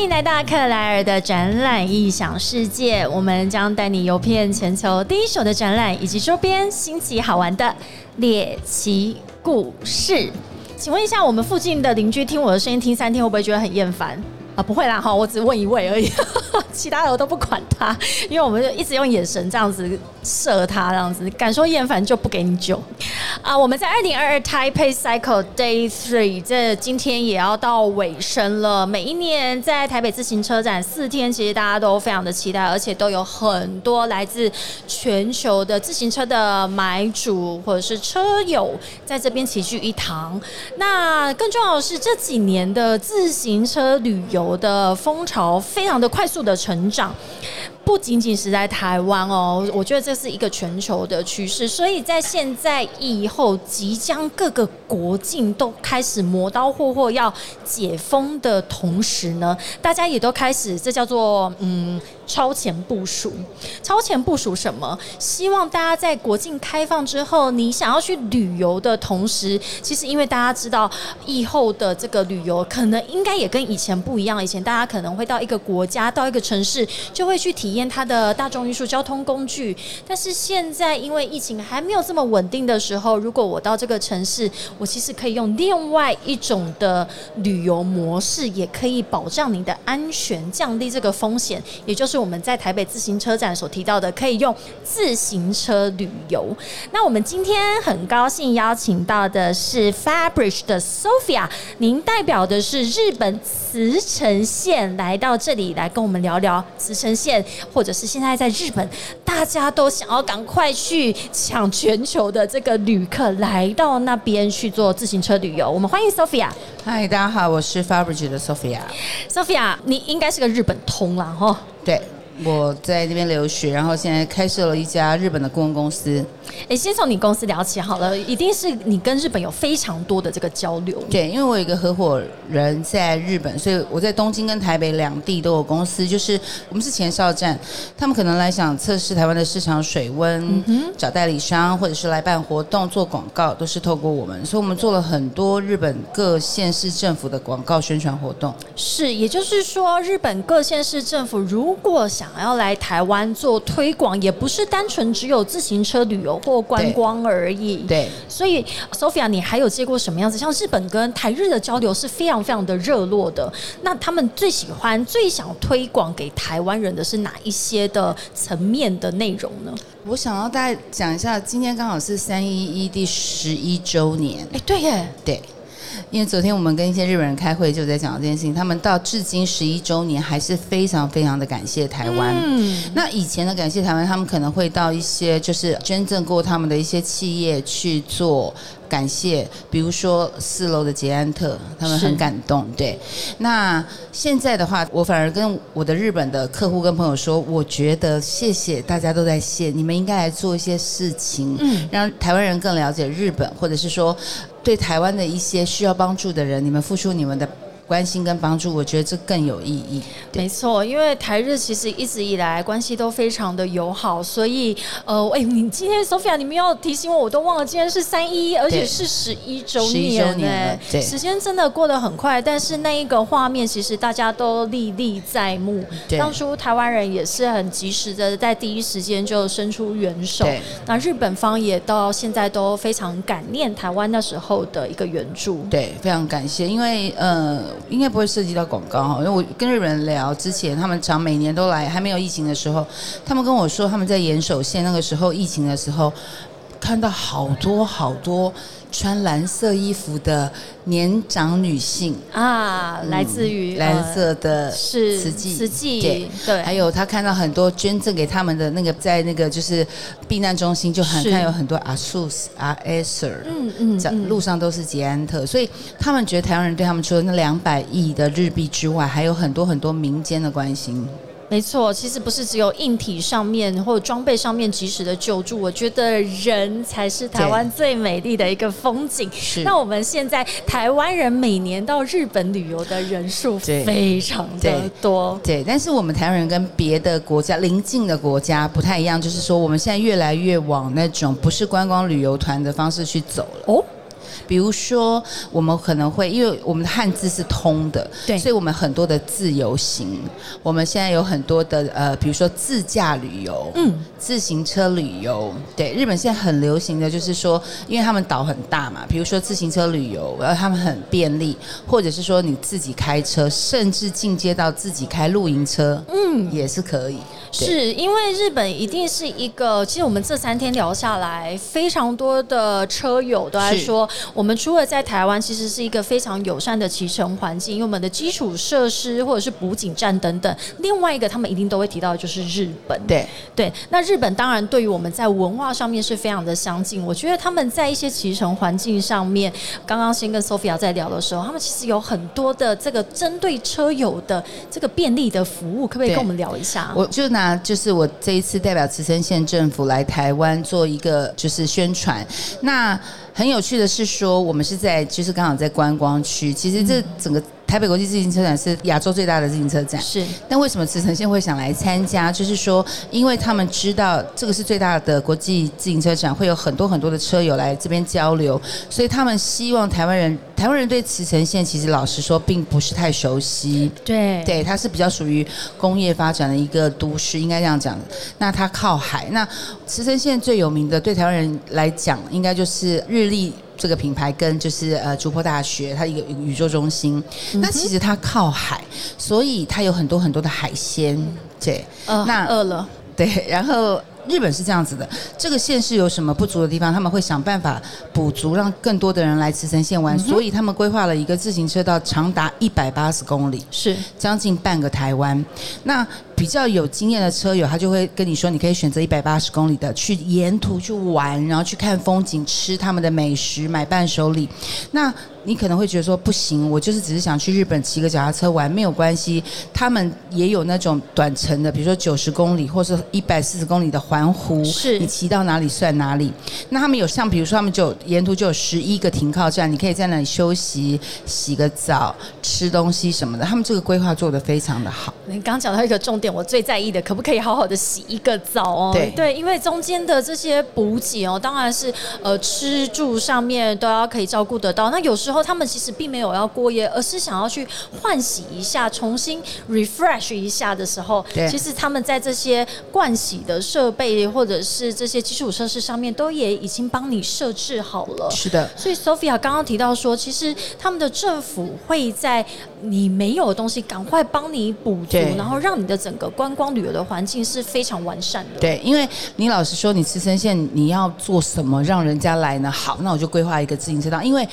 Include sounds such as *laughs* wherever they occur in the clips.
欢迎来到克莱尔的展览异想世界，我们将带你游遍全球第一手的展览以及周边新奇好玩的猎奇故事。请问一下，我们附近的邻居听我的声音听三天，会不会觉得很厌烦？啊，不会啦，哈，我只问一位而已，*laughs* 其他的我都不管他，因为我们就一直用眼神这样子射他，这样子敢说厌烦就不给你酒。啊，我们在二零二二 Taipei Cycle Day Three，这今天也要到尾声了。每一年在台北自行车展四天，其实大家都非常的期待，而且都有很多来自全球的自行车的买主或者是车友在这边齐聚一堂。那更重要的是，这几年的自行车旅游。我的风潮非常的快速的成长，不仅仅是在台湾哦，我觉得这是一个全球的趋势。所以在现在以后，即将各个国境都开始磨刀霍霍要解封的同时呢，大家也都开始，这叫做嗯。超前部署，超前部署什么？希望大家在国境开放之后，你想要去旅游的同时，其实因为大家知道，以后的这个旅游可能应该也跟以前不一样。以前大家可能会到一个国家、到一个城市，就会去体验它的大众运输交通工具。但是现在因为疫情还没有这么稳定的时候，如果我到这个城市，我其实可以用另外一种的旅游模式，也可以保障您的安全，降低这个风险，也就是。我们在台北自行车展所提到的，可以用自行车旅游。那我们今天很高兴邀请到的是 Fabric 的 Sophia，您代表的是日本茨城县来到这里来跟我们聊聊茨城县，或者是现在在日本大家都想要赶快去抢全球的这个旅客来到那边去做自行车旅游。我们欢迎 Sophia。嗨，大家好，我是 Fabric 的 Sophia。Sophia，你应该是个日本通啦，哈。对。我在那边留学，然后现在开设了一家日本的顾问公司。哎，先从你公司聊起好了，一定是你跟日本有非常多的这个交流。对，因为我有一个合伙人在日本，所以我在东京跟台北两地都有公司。就是我们是前哨站，他们可能来想测试台湾的市场水温，找代理商，或者是来办活动做广告，都是透过我们。所以我们做了很多日本各县市政府的广告宣传活动。是，也就是说，日本各县市政府如果想想要来台湾做推广，也不是单纯只有自行车旅游或观光而已。对，所以 Sophia，你还有接过什么样子？像日本跟台日的交流是非常非常的热络的。那他们最喜欢、最想推广给台湾人的是哪一些的层面的内容呢？我想要大家讲一下，今天刚好是三一一第十一周年。哎，对耶，对。因为昨天我们跟一些日本人开会，就在讲这件事情。他们到至今十一周年，还是非常非常的感谢台湾。嗯那以前的感谢台湾，他们可能会到一些就是捐赠过他们的一些企业去做。感谢，比如说四楼的捷安特，他们很感动。对，那现在的话，我反而跟我的日本的客户跟朋友说，我觉得谢谢大家都在谢，你们应该来做一些事情，嗯，让台湾人更了解日本，或者是说对台湾的一些需要帮助的人，你们付出你们的。关心跟帮助，我觉得这更有意义。没错，因为台日其实一直以来关系都非常的友好，所以呃，哎，你今天 Sophia，你们要提醒我，我都忘了，今天是三一，而且是十一周年呢。对，时间真的过得很快，但是那一个画面其实大家都历历在目。当初台湾人也是很及时的在第一时间就伸出援手，那日本方也到现在都非常感念台湾那时候的一个援助。对，非常感谢，因为呃。应该不会涉及到广告哈，因为我跟日本人聊之前，他们常每年都来，还没有疫情的时候，他们跟我说他们在岩手县那个时候疫情的时候，看到好多好多穿蓝色衣服的年长女性。啊，来自于蓝色的是瓷器，瓷器对，还有他看到很多捐赠给他们的那个在那个就是避难中心，就很看有很多阿苏斯阿埃瑟，嗯嗯，路上都是捷安特，所以他们觉得台湾人对他们除了那两百亿的日币之外，还有很多很多民间的关心。没错，其实不是只有硬体上面或者装备上面及时的救助，我觉得人才是台湾最美丽的一个风景。那我们现在台湾人每年到日本旅游的人数非常的多，对。但是我们台湾人跟别的国家邻近的国家不太一样，就是说我们现在越来越往那种不是观光旅游团的方式去走了。哦。比如说我们可能会因为我们的汉字是通的，对。所以我们很多的自由行，我们现在有很多的呃，比如说自驾旅游，嗯，自行车旅游，对，日本现在很流行的就是说，因为他们岛很大嘛，比如说自行车旅游，然后他们很便利，或者是说你自己开车，甚至进阶到自己开露营车，嗯，也是可以。是因为日本一定是一个，其实我们这三天聊下来，非常多的车友都在说，我们除了在台湾，其实是一个非常友善的骑乘环境，因为我们的基础设施或者是补给站等等。另外一个，他们一定都会提到的就是日本。对，对，那日本当然对于我们在文化上面是非常的相近。我觉得他们在一些骑乘环境上面，刚刚先跟 Sophia 在聊的时候，他们其实有很多的这个针对车友的这个便利的服务，可不可以跟我们聊一下？我就拿就是我这一次代表慈城县政府来台湾做一个就是宣传。那很有趣的是说，我们是在就是刚好在观光区，其实这整个台北国际自行车展是亚洲最大的自行车展。是但为什么慈城县会想来参加？就是说，因为他们知道这个是最大的国际自行车展，会有很多很多的车友来这边交流，所以他们希望台湾人，台湾人对慈城县其实老实说并不是太熟悉。对对，它是比较属于工业发展的一个都市，应该这样讲。那它靠海，那慈城县最有名的，对台湾人来讲，应该就是日立。这个品牌跟就是呃竹坡大学，它一个宇宙中心。那其实它靠海，所以它有很多很多的海鲜。对，呃，那饿了，对，然后日本是这样子的，这个县市有什么不足的地方，他们会想办法补足，让更多的人来慈城县玩。所以他们规划了一个自行车道长达一百八十公里，是将近半个台湾。那比较有经验的车友，他就会跟你说，你可以选择一百八十公里的去沿途去玩，然后去看风景，吃他们的美食，买伴手礼。那你可能会觉得说不行，我就是只是想去日本骑个脚踏车玩，没有关系。他们也有那种短程的，比如说九十公里或是一百四十公里的环湖，是你骑到哪里算哪里。那他们有像比如说他们就沿途就有十一个停靠站，你可以在那里休息、洗个澡、吃东西什么的。他们这个规划做得非常的好。你刚刚讲到一个重点，我最在意的，可不可以好好的洗一个澡哦？对因为中间的这些补给哦，当然是呃吃住上面都要可以照顾得到。那有时候他们其实并没有要过夜，而是想要去换洗一下，重新 refresh 一下的时候，对其实他们在这些盥洗的设备或者是这些基础设施上面，都也已经帮你设置好了。是的，所以 Sophia 刚刚提到说，其实他们的政府会在你没有的东西赶快帮你补足，然后让你的整个观光旅游的环境是非常完善的。对，因为你老实说，你慈城县你要做什么让人家来呢？好，那我就规划一个自行车道，因为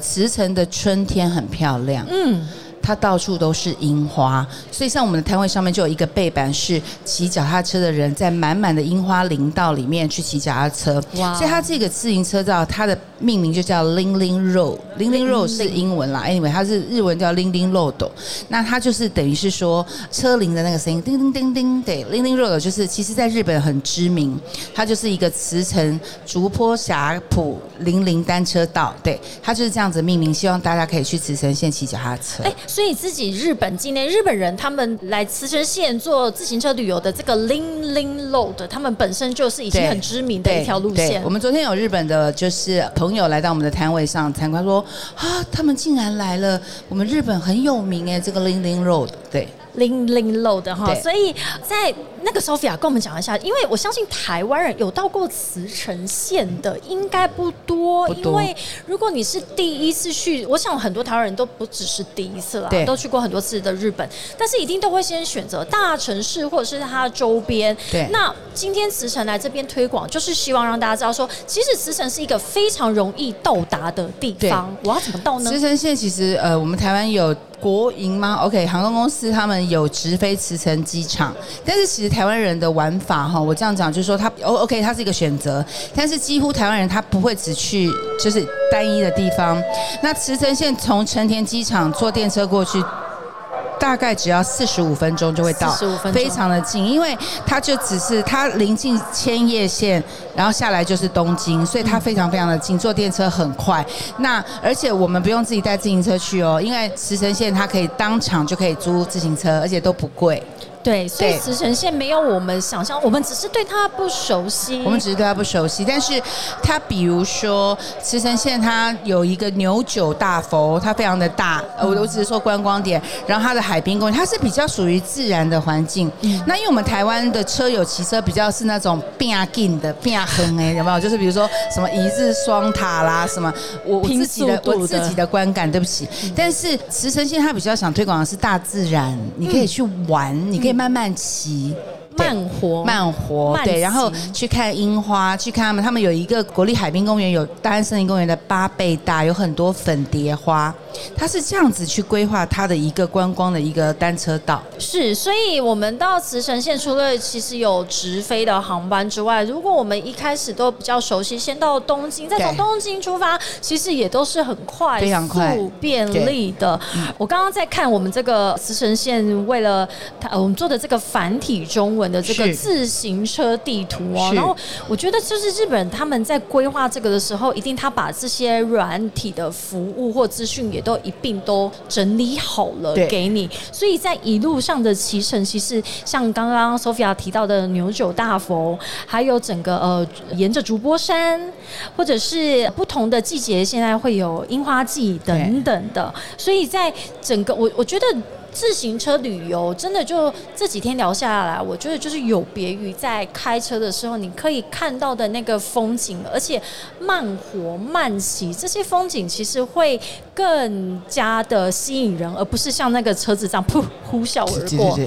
慈城的春天很漂亮，嗯，它到处都是樱花，所以像我们的摊位上面就有一个背板是骑脚踏车的人在满满的樱花林道里面去骑脚踏车。哇所以它这个自行车道，它的命名就叫 Ling Ling Road。Ling Ling Road 是英文啦，anyway 它是日文叫 Ling Ling Road。那它就是等于是说车铃的那个声音，叮叮叮叮。对，Ling Ling Road 就是其实在日本很知名，它就是一个慈城竹坡峡浦零零单车道。对，它就是这样子命名，希望大家可以去慈城县骑脚踏车。哎，所以自己日本境内日本人他们来慈城县做自行车旅游的这个 Ling Ling Road，他们本身就是已经很知名的一条路线对我。们昨天有日本的，就是朋友来到我们的摊位上参观，说啊，他们竟然来了，我们日本很有名哎，这个 Ling Ling Road，对。零零漏的哈，所以在那个 Sophia 跟我们讲一下，因为我相信台湾人有到过慈城县的应该不多，不多因为如果你是第一次去，我想很多台湾人都不只是第一次啦对，都去过很多次的日本，但是一定都会先选择大城市或者是它的周边。对那今天慈城来这边推广，就是希望让大家知道说，其实慈城是一个非常容易到达的地方，我要怎么到呢慈？城县其实呃，我们台湾有国营吗？OK，航空公司他们有直飞慈城机场，但是其实台湾人的玩法哈，我这样讲就是说他哦 OK，他是一个选择，但是几乎台湾人他不会只去就是单一的地方。那慈城县从成田机场坐电车过去。大概只要四十五分钟就会到，45分钟非常的近，因为它就只是它临近千叶县，然后下来就是东京，所以它非常非常的近，坐电车很快。那而且我们不用自己带自行车去哦，因为慈城县它可以当场就可以租自行车，而且都不贵。对，所以对慈城县没有我们想象，我们只是对它不熟悉。我们只是对它不熟悉，但是它比如说慈城县，它有一个牛九大佛，它非常的大，呃我我只是说观光点，然后它的海滨公园，它是比较属于自然的环境。那因为我们台湾的车友骑车比较是那种变近的变横哎，有没有？就是比如说什么一日双塔啦，什么我自己的的我自己的观感，对不起。但是慈城县它比较想推广的是大自然，你可以去玩，你可以慢慢骑。对慢活，慢活，慢对，然后去看樱花，去看他们，他们有一个国立海滨公园，有大安森林公园的八倍大，有很多粉蝶花，它是这样子去规划它的一个观光的一个单车道。是，所以我们到慈城县除了其实有直飞的航班之外，如果我们一开始都比较熟悉，先到东京，再从东京出发，其实也都是很快非常快。速、便利的。我刚刚在看我们这个慈城县为了它，呃我们做的这个繁体中文的这个自行车地图哦，然后我觉得就是日本他们在规划这个的时候，一定他把这些软体的服务或资讯也都一并都整理好了给你，所以在一路上的骑乘，其实像刚刚 Sophia 提到的牛九大佛，还有整个呃沿着竹波山，或者是不同的季节，现在会有樱花季等等的，所以在整个我我觉得。自行车旅游真的就这几天聊下来，我觉得就是有别于在开车的时候，你可以看到的那个风景，而且慢活慢骑这些风景其实会更加的吸引人，而不是像那个车子这样噗呼啸而过。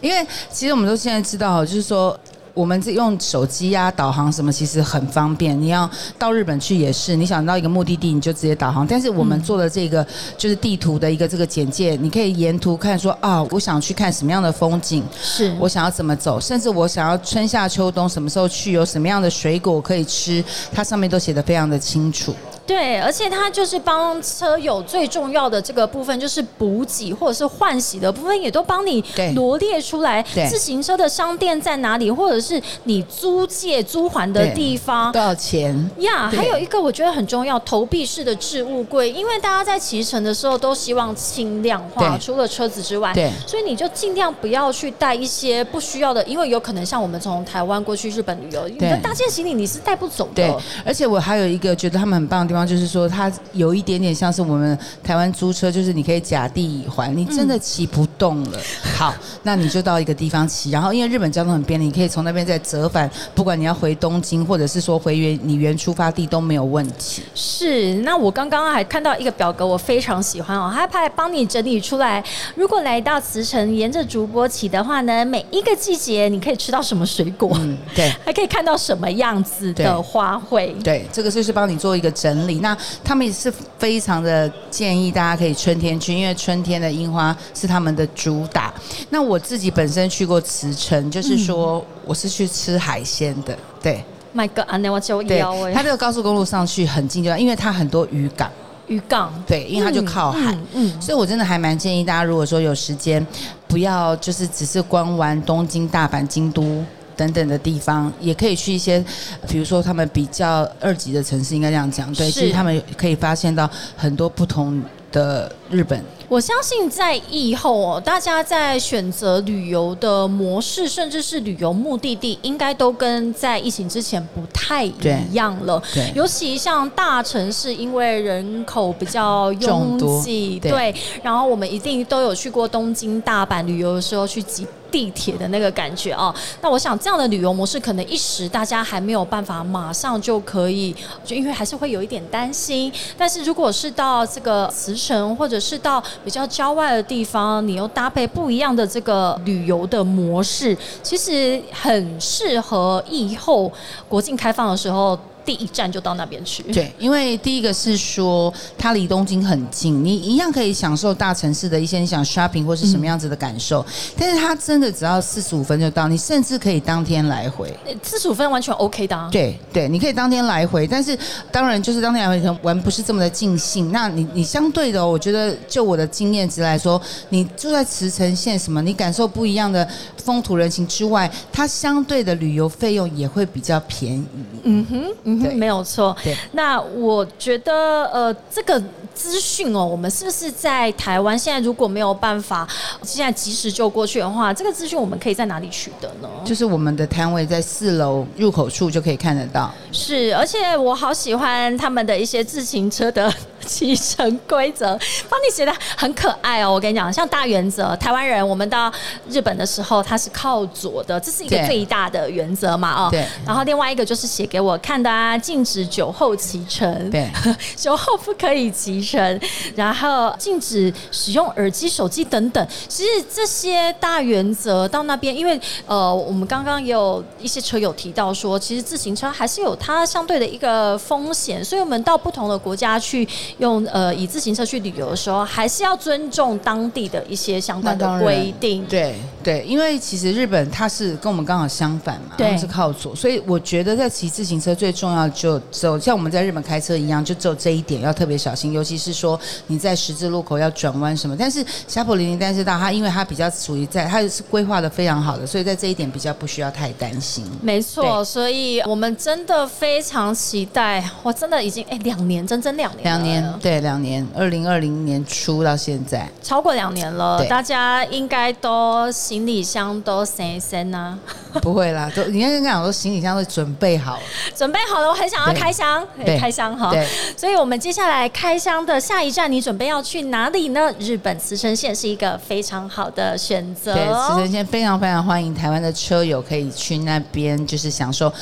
因为其实我们都现在知道，就是说。我们这用手机呀、导航什么，其实很方便。你要到日本去也是，你想到一个目的地，你就直接导航。但是我们做的这个就是地图的一个这个简介，你可以沿途看说啊，我想去看什么样的风景，是我想要怎么走，甚至我想要春夏秋冬什么时候去，有什么样的水果可以吃，它上面都写的非常的清楚。对，而且它就是帮车友最重要的这个部分，就是补给或者是换洗的部分，也都帮你罗列出来。自行车的商店在哪里，或者是你租借租还的地方多。少钱？呀对还有一个我觉得很重要，投币式的置物柜，因为大家在骑乘的时候都希望轻量化，除了车子之外，对所以你就尽量不要去带一些不需要的，因为有可能像我们从台湾过去日本旅游，你的对大件行李你是带不走的。对，而且我还有一个觉得他们很棒的地方，就是说它有一点点像是我们台湾租车，就是你可以假地乙还，你真的骑不动了，好，那你就到一个地方骑，然后因为日本交通很便利，你可以从那边再折返，不管你要回东京，或者是说回原你原出发地都没有问题。是，那我刚刚还看到一个表格，我非常喜欢哦，它还帮你整理出来。如果来到慈城，沿着竹波骑的话呢，每一个季节你可以吃到什么水果，嗯，对。*laughs* 还可以看到什么样子的花卉。对，这个就是帮你做一个整理。那他们也是非常的建议大家可以春天去，因为春天的樱花是他们的主打。那我自己本身去过慈城，就是说我是去吃海鲜的，对 My God，安内我就对腰，哎，它这个高速公路上去很近就，因为它很多渔港，渔港，对，因为它就靠海。嗯，嗯所以，我真的还蛮建议大家，如果说有时间，不要就是只是光玩东京、大阪、京都等等的地方，也可以去一些，比如说他们比较二级的城市，应该这样讲。对，其实他们可以发现到很多不同的日本。我相信在疫后哦，大家在选择旅游的模式，甚至是旅游目的地，应该都跟在疫情之前不太一样了。对尤其像大城市，因为人口比较拥挤，对对，然后我们一定都有去过东京、大阪旅游的时候去挤。地铁的那个感觉哦，那我想这样的旅游模式可能一时大家还没有办法马上就可以，就因为还是会有一点担心。但是如果是到这个慈城或者是到比较郊外的地方，你又搭配不一样的这个旅游的模式，其实很适合以后国境开放的时候。第一站就到那边去，对，因为第一个是说它离东京很近，你一样可以享受大城市的一些你想 shopping 或是什么样子的感受，但是它真的只要四十五分就到，你甚至可以当天来回。四十五分完全 OK 的、啊。对对，你可以当天来回，但是当然就是当天来回可能玩不是这么的尽兴。那你你相对的哦、我觉得就我的经验值来说，你住在茨城县什么，你感受不一样的风土人情之外，它相对的旅游费用也会比较便宜。嗯哼，嗯嗯哼，没有错对。那我觉得，呃，这个资讯哦，我们是不是在台湾现在如果没有办法现在及时就过去的话，这个资讯我们可以在哪里取得呢？就是我们的摊位在四楼入口处就可以看得到。是，而且我好喜欢他们的一些自行车的 *laughs* 骑乘规则，帮你写的很可爱哦。我跟你讲，像大原则，台湾人我们到日本的时候，它是靠左的，这是一个最大的原则嘛，哦。对然后另外一个就是写给我看的啊，禁止酒后骑乘。对，酒后不可以骑乘，然后禁止使用耳机、手机等等。其实这些大原则到那边，因为呃，我们刚刚也有一些车友提到说，其实自行车还是有它相对的一个风险，所以我们到不同的国家去用呃以自行车去旅游的时候，还是要尊重当地的一些相关的规定。对对，因为其实日本它是跟我们刚好相反嘛，对是靠左，所以我觉得在骑自行车最重要就只有像我们在日本开车一样，就只有这一点要特别小心，尤其是说你在十字路口要转弯什么。但是霞浦零零单车道它因为它比较属于在它是规划的非常好的，所以在这一点比较不需要太担心。没错，所以我们真的非常期待，我真的已经哎两年，整整两年，两年，对，两年，二零二零年初到现在，超过两年了，大家应该都行李箱都塞塞呢，*laughs* 不会啦，都你刚刚讲说行李箱都准备好了，*laughs* 准备好了，我很想要对开箱，哎对开箱哈。对。所以我们接下来开箱的下一站，你准备要去哪里呢？日本慈城县是一个非常好的选择。对，哦。慈城县非常非常欢迎台湾的车友可以去那边，就是享受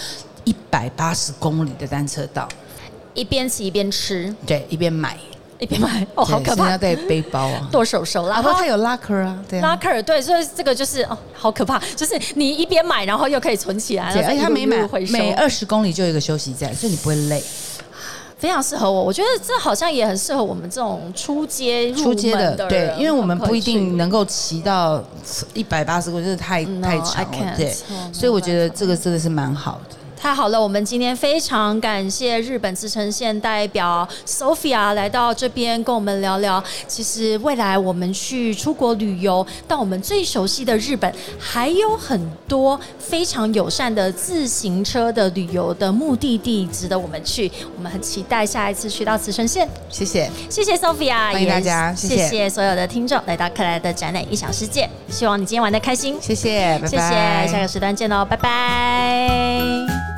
一百八十公里的单车道，一边骑一边吃，对，一边买，一边买，哦，好可怕要，带背包啊。*laughs* 剁手手啦。然后，它有 locker 啊，对啊。拉克尔对，所以这个就是哦，好可怕，就是你一边买，然后又可以存起来，而且它每每二十公里就有一个休息站，所以你不会累。非常适合我。我觉得这好像也很适合我们这种出街入出街的对，因为我们不一定能。够骑到一百八十公里，就是太 No, 太长了，对 Oh, 所以我觉得这个真的是蛮好的。太好了，我们今天非常感谢日本自城县代表 Sophia 来到这边跟我们聊聊。其实未来我们去出国旅游，到我们最熟悉的日本，还有很多非常友善的自行车的旅游的目的地值得我们去。我们很期待下一次去到慈城县。谢谢，谢谢 Sophia，欢迎大家也谢谢谢所有的听众来到克莱的展览一小世界。希望你今天玩的开心，谢谢，拜拜。谢谢，下个时段见喽，拜拜。